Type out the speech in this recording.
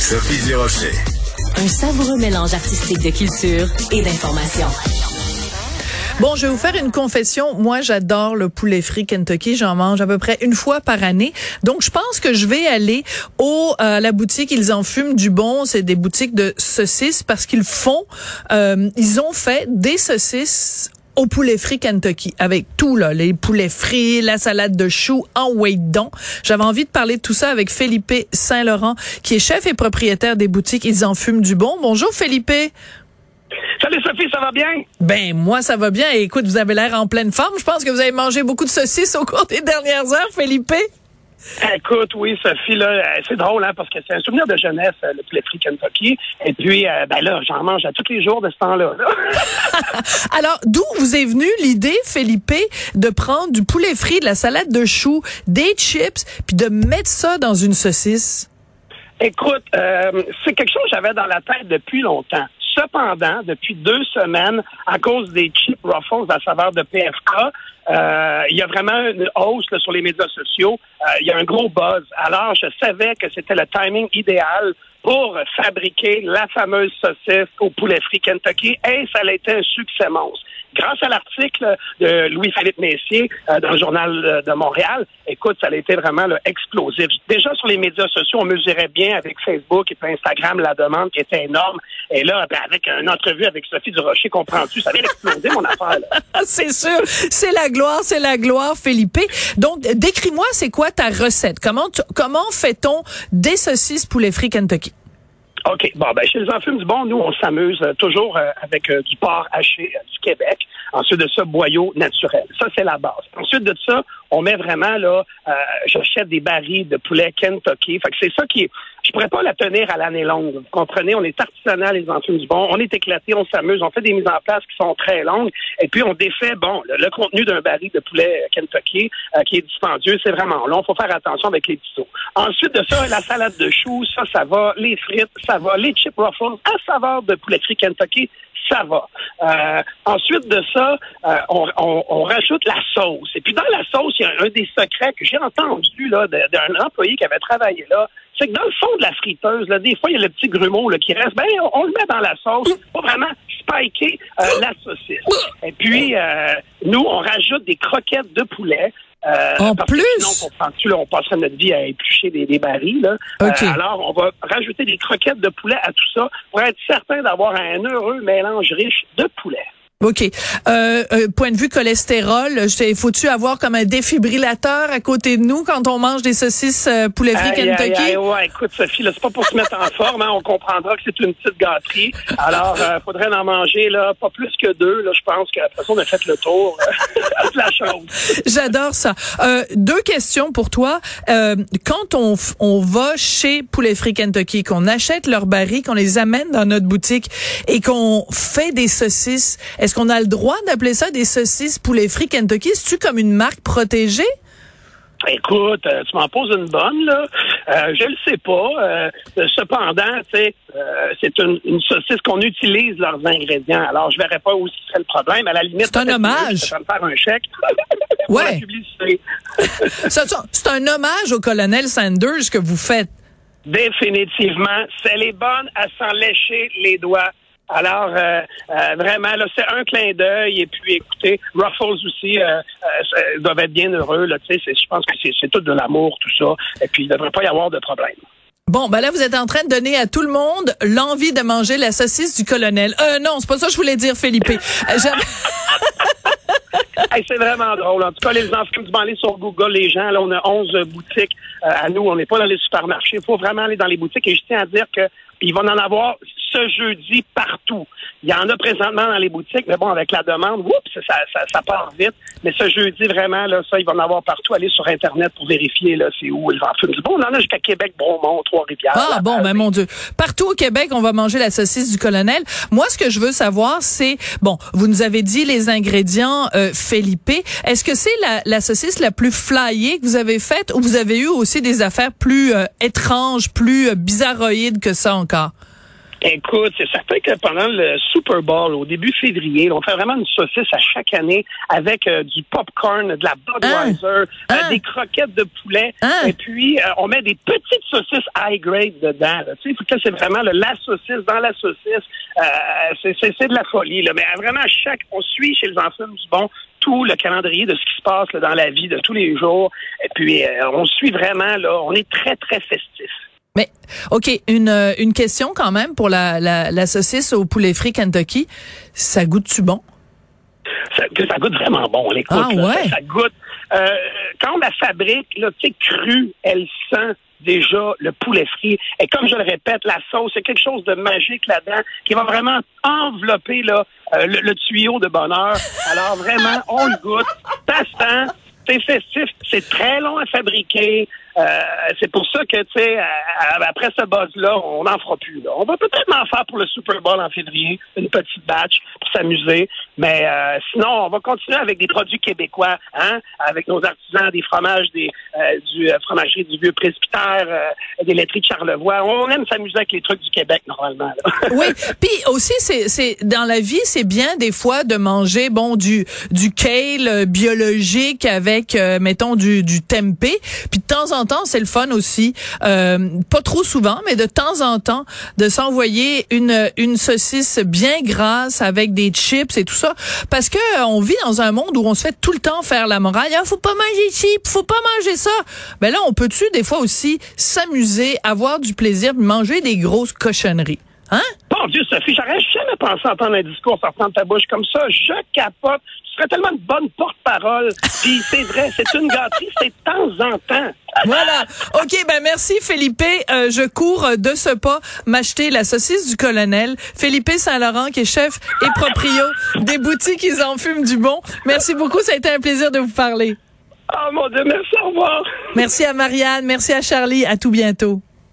Sophie Durocher. Un savoureux mélange artistique de culture et d'information. Bon, je vais vous faire une confession. Moi, j'adore le poulet frit Kentucky. J'en mange à peu près une fois par année. Donc, je pense que je vais aller au à la boutique. Ils en fument du bon. C'est des boutiques de saucisses parce qu'ils font. Euh, ils ont fait des saucisses au poulet frit Kentucky avec tout là, les poulets frits, la salade de choux en don. J'avais envie de parler de tout ça avec Felipe Saint-Laurent qui est chef et propriétaire des boutiques Ils en fument du bon. Bonjour Felipe. Salut Sophie, ça va bien? Ben moi ça va bien. Écoute, vous avez l'air en pleine forme. Je pense que vous avez mangé beaucoup de saucisses au cours des dernières heures, Felipe. Écoute, oui, Sophie, là, euh, c'est drôle, hein, parce que c'est un souvenir de jeunesse, euh, le poulet frit Kentucky. Et puis, euh, ben là, j'en mange à tous les jours de ce temps-là. Alors, d'où vous est venue l'idée, Felipe, de prendre du poulet frit, de la salade de choux, des chips, puis de mettre ça dans une saucisse? Écoute, c'est quelque chose que j'avais dans la tête depuis longtemps. Cependant, depuis deux semaines, à cause des chips Ruffles à saveur de PFK, euh, il y a vraiment une hausse sur les médias sociaux. Euh, il y a un gros buzz. Alors, je savais que c'était le timing idéal pour fabriquer la fameuse saucisse au poulet frit Kentucky et ça a été un succès monstre grâce à l'article de Louis-Philippe Messier euh, dans le journal euh, de Montréal, écoute, ça a été vraiment explosif. Déjà sur les médias sociaux, on mesurait bien avec Facebook et Instagram la demande qui était énorme. Et là, ben, avec une entrevue avec Sophie Durocher, comprends-tu, ça vient d'exploser mon affaire. c'est sûr, c'est la gloire, c'est la gloire, Philippe. Donc, décris-moi, c'est quoi ta recette? Comment, comment fait-on des saucisses poulet frit Kentucky? OK. Bon, ben, chez les enfants du bon, nous, on s'amuse euh, toujours euh, avec euh, du porc haché du Québec. Ensuite de ça, boyau naturel. Ça, c'est la base. Ensuite de ça, on met vraiment, là, j'achète des barils de poulet Kentucky. Fait que c'est ça qui est, je pourrais pas la tenir à l'année longue. Vous comprenez? On est artisanal, les enfants du bon. On est éclatés, on s'amuse, on fait des mises en place qui sont très longues. Et puis, on défait, bon, le, contenu d'un baril de poulet Kentucky qui est dispendieux, c'est vraiment long. Faut faire attention avec les petits Ensuite de ça, la salade de choux, ça, ça va. Les frites, ça va. Les chips ruffles à saveur de poulet frit Kentucky, ça va. Euh, ensuite de ça, euh, on, rajoute la sauce. Et puis dans la sauce, il y a un des secrets que j'ai entendu là d'un employé qui avait travaillé là. C'est que dans le fond de la friteuse, là, des fois, il y a le petit grumeau là, qui reste. Ben, on, le met dans la sauce pour vraiment spiker euh, la saucisse. Et puis, nous, on rajoute des croquettes de poulet. Euh, en plus? sinon, on passerait notre vie à éplucher des, des barils. Là. Euh, alors, on va rajouter des croquettes de poulet à tout ça pour être certain d'avoir un heureux mélange riche de poulet. OK. Euh, euh, point de vue cholestérol, faut-tu avoir comme un défibrillateur à côté de nous quand on mange des saucisses euh, poulet frit Kentucky? Aïe, ouais, écoute, Sophie, c'est pas pour se mettre en forme, hein, on comprendra que c'est une petite gâterie. Alors, euh, faudrait en manger là, pas plus que deux. Là, je pense qu'après ça, on a fait le tour euh, de la chose. J'adore ça. Euh, deux questions pour toi. quand on, on va chez Poulet Frit Kentucky, qu'on achète leurs barils, qu'on les amène dans notre boutique et qu'on fait des saucisses, est-ce qu'on a le droit d'appeler ça des saucisses poulet frit Kentucky? C'est-tu comme une marque protégée? Écoute, euh, tu m'en poses une bonne, là. Euh, je le sais pas. Euh, cependant, c'est une, saucisse qu'on utilise leurs ingrédients. Alors, je verrais pas où serait le problème. À la limite, c'est un hommage. Je vais me faire un chèque. ouais. c'est un hommage au colonel Sanders que vous faites. Définitivement. C'est les bonnes à s'en lécher les doigts. Alors, euh, euh, vraiment, là, c'est un clin d'œil. Et puis, écoutez, Ruffles aussi euh, doivent être bien heureux. Là, je pense que c'est tout de l'amour, tout ça. Et puis, il ne devrait pas y avoir de problème. Bon, ben là, vous êtes en train de donner à tout le monde l'envie de manger la saucisse du colonel. Euh, non, c'est pas ça que je voulais dire, Philippe. c'est vraiment drôle. En tout cas, les enfants du aller sur Google, les gens, là, on a 11 boutiques à nous. On n'est pas dans les supermarchés. Il faut vraiment aller dans les boutiques. Et je tiens à dire que il va en avoir ce jeudi partout. Il y en a présentement dans les boutiques, mais bon, avec la demande, oups, ça, ça, ça part vite. Mais ce jeudi, vraiment, là, ça, il va en avoir partout. Aller sur Internet pour vérifier, là, c'est où ils fumer. Bon, on en a jusqu'à Québec, Bromont, Trois-Rivières. Ah, bon, ben, mon Dieu. Partout au Québec, on va manger la saucisse du colonel. Moi, ce que je veux savoir, c'est, bon, vous nous avez dit les ingrédients, euh, Felipe. Est-ce que c'est la, la saucisse la plus flyée que vous avez faite ou vous avez eu aussi des affaires plus euh, étranges, plus euh, bizarroïdes que ça encore? Écoute, c'est certain que pendant le Super Bowl, au début février, on fait vraiment une saucisse à chaque année avec euh, du popcorn, de la Budweiser, euh, Hein? des croquettes de poulet, Hein? et puis euh, on met des petites saucisses high grade dedans. Tu sais, c'est vraiment là, la saucisse dans la saucisse. Euh, c'est, de la folie. Là. Mais euh, vraiment, chaque, on suit chez les enfants du bon tout le calendrier de ce qui se passe là, dans la vie de tous les jours. Et puis, euh, on suit vraiment, là, on est très, très festif. Mais, OK, une, euh, une question quand même pour la, la, la saucisse au poulet frit Kentucky. Ça goûte-tu bon? Ça, goûte vraiment bon, l'écoute. Ah, ouais? ça, ça goûte. Euh, quand on la fabrique, là, tu sais, crue, elle sent déjà le poulet frit. Et comme je le répète, la sauce, c'est quelque chose de magique là-dedans qui va vraiment envelopper là, euh, le, le tuyau de bonheur. Alors vraiment, on le goûte, ça sent, c'est festif, c'est très long à fabriquer. Euh, c'est pour ça que, tu sais, euh, après ce buzz-là, on n'en fera plus. On va peut-être en faire pour le Super Bowl en février, une petite batch pour s'amuser. Mais euh, sinon, on va continuer avec des produits québécois, hein, avec nos artisans, des fromages, des euh, du euh, fromagerie du vieux presbytère, euh, des laiteries de Charlevoix. On aime s'amuser avec les trucs du Québec normalement. Oui, puis aussi c'est dans la vie c'est bien des fois de manger bon du du kale euh, biologique avec euh, mettons du du tempeh, puis de temps en temps c'est le fun aussi euh, pas trop souvent mais de temps en temps de s'envoyer une une saucisse bien grasse avec des chips et tout ça parce que euh, on vit dans un monde où on se fait tout le temps faire la morale, ah, faut pas manger chips, faut pas manger ça. Ben là on peut-tu des fois aussi s'amuser, avoir du plaisir, manger des grosses cochonneries? Hein? Bon Dieu, Sophie, j'aurais jamais pensé entendre un discours sortant de ta bouche comme ça. Je capote. Tu serais tellement une bonne porte-parole. Puis c'est vrai, c'est une gâterie, c'est de temps en temps. Voilà. OK, ben merci Felipe. Euh, je cours de ce pas m'acheter la saucisse du colonel. Felipe Saint-Laurent qui est chef et proprio des boutiques Ils en fument du bon. Merci beaucoup, ça a été un plaisir de vous parler. Oh mon Dieu, merci, au revoir. Merci à Marianne, merci à Charlie, à tout bientôt.